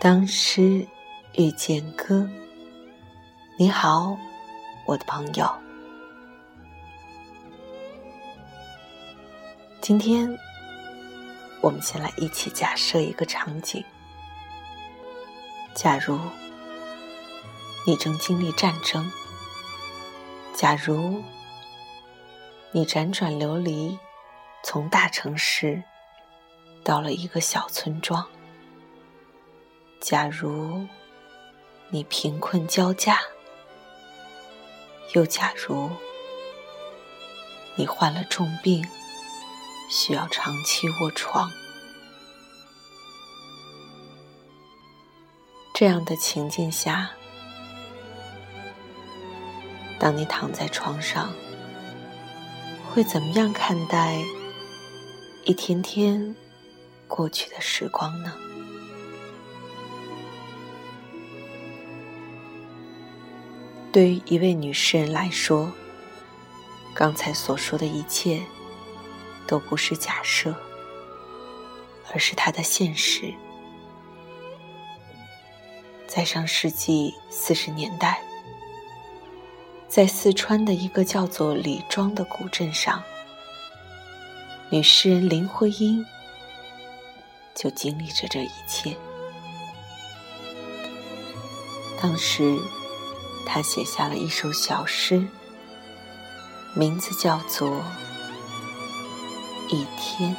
当诗遇见歌，你好，我的朋友。今天，我们先来一起假设一个场景：假如你正经历战争，假如你辗转流离，从大城市到了一个小村庄。假如你贫困交加，又假如你患了重病，需要长期卧床，这样的情境下，当你躺在床上，会怎么样看待一天天过去的时光呢？对于一位女诗人来说，刚才所说的一切都不是假设，而是她的现实。在上世纪四十年代，在四川的一个叫做李庄的古镇上，女诗人林徽因就经历着这一切。当时。他写下了一首小诗，名字叫做《一天》。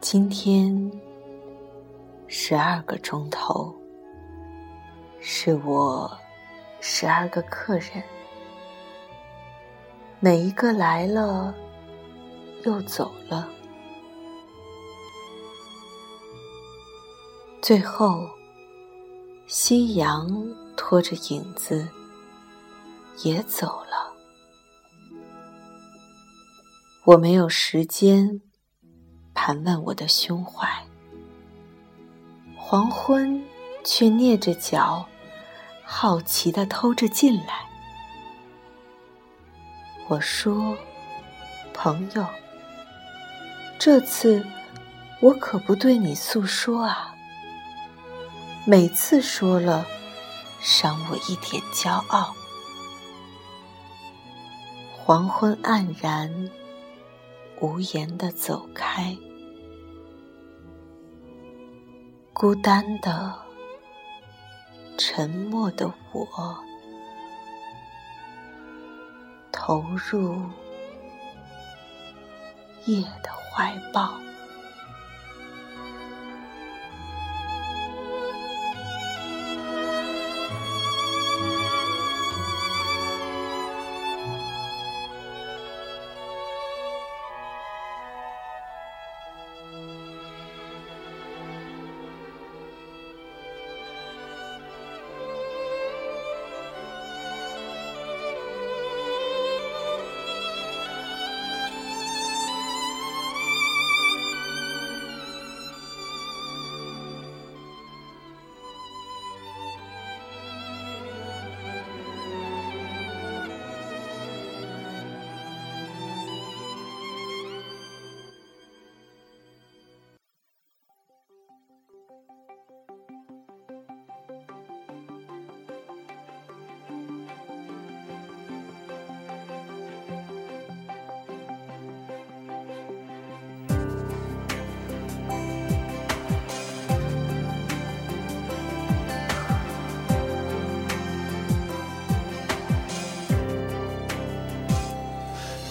今天十二个钟头，是我十二个客人，每一个来了又走了，最后夕阳拖着影子也走了，我没有时间。盘问我的胸怀，黄昏却蹑着脚，好奇的偷着进来。我说：“朋友，这次我可不对你诉说啊。每次说了，伤我一点骄傲。”黄昏黯然，无言的走开。孤单的、沉默的我，投入夜的怀抱。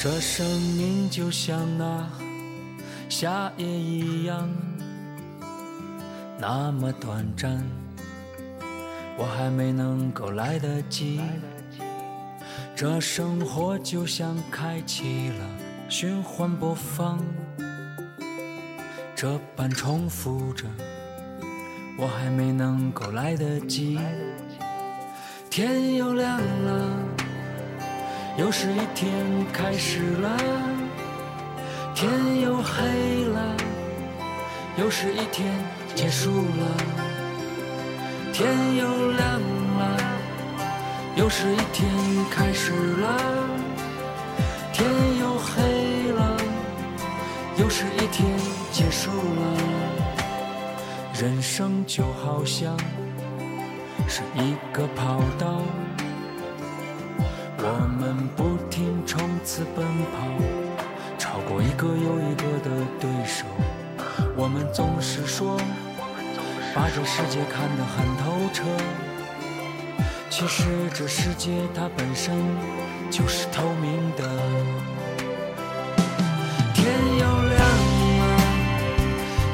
这生命就像那夏夜一样，那么短暂，我还没能够来得及。这生活就像开启了循环播放，这般重复着，我还没能够来得及。天又亮了。又是一天开始了，天又黑了，又是一天结束了，天又亮了，又是一天开始了，天又黑了，又是一天结束了，人生就好像是一个跑道。我们不停冲刺奔跑，超过一个又一个的对手。我们总是说，把这世界看得很透彻。其实这世界它本身就是透明的。天又亮了，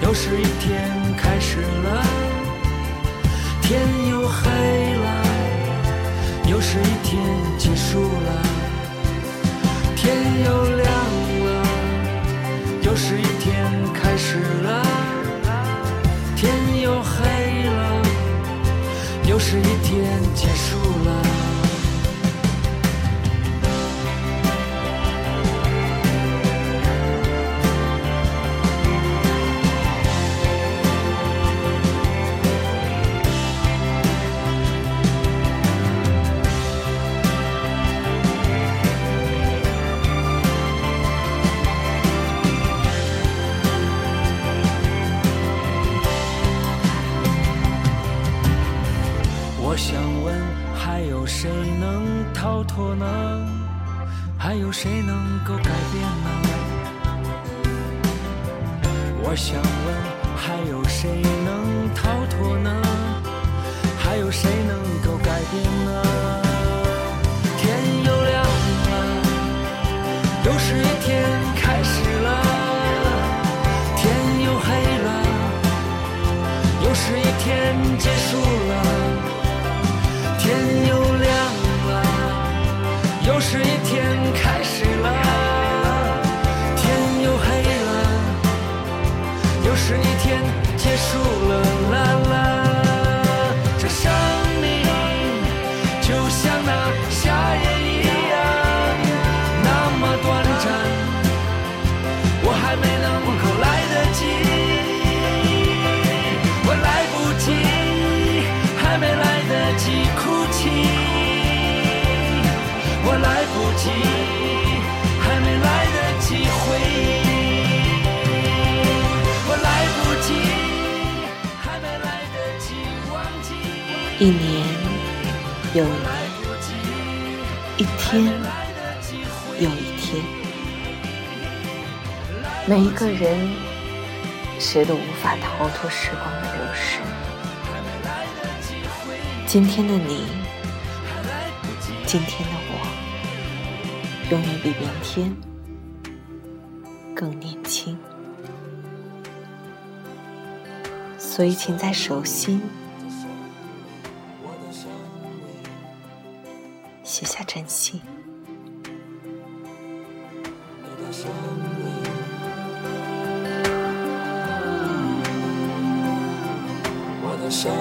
又是一天开始了。天又黑了。又是一天结束了，天又亮了，又是一天开始了，天又黑了，又是一天结束了。脱呢？还有谁能够改变呢？我想问，还有谁能逃脱呢？还有谁能够改变呢？天又亮了，又是一天开始了。天又黑了，又是一天结束了。天又亮。又是一天开始了，天又黑了，又是一天结束了，啦啦。这生命就像那夏夜一样，那么短暂，我还没能够来得及，我来不及，还没来得及哭泣。我来不及，还没来得及回忆。我来不及，还没来得及忘记。一年又一年，一天又一天，每一个人，谁都无法逃脱时光的流逝。今天的你，今天的我。永远比明天更年轻，所以请在手心写下珍惜。我的生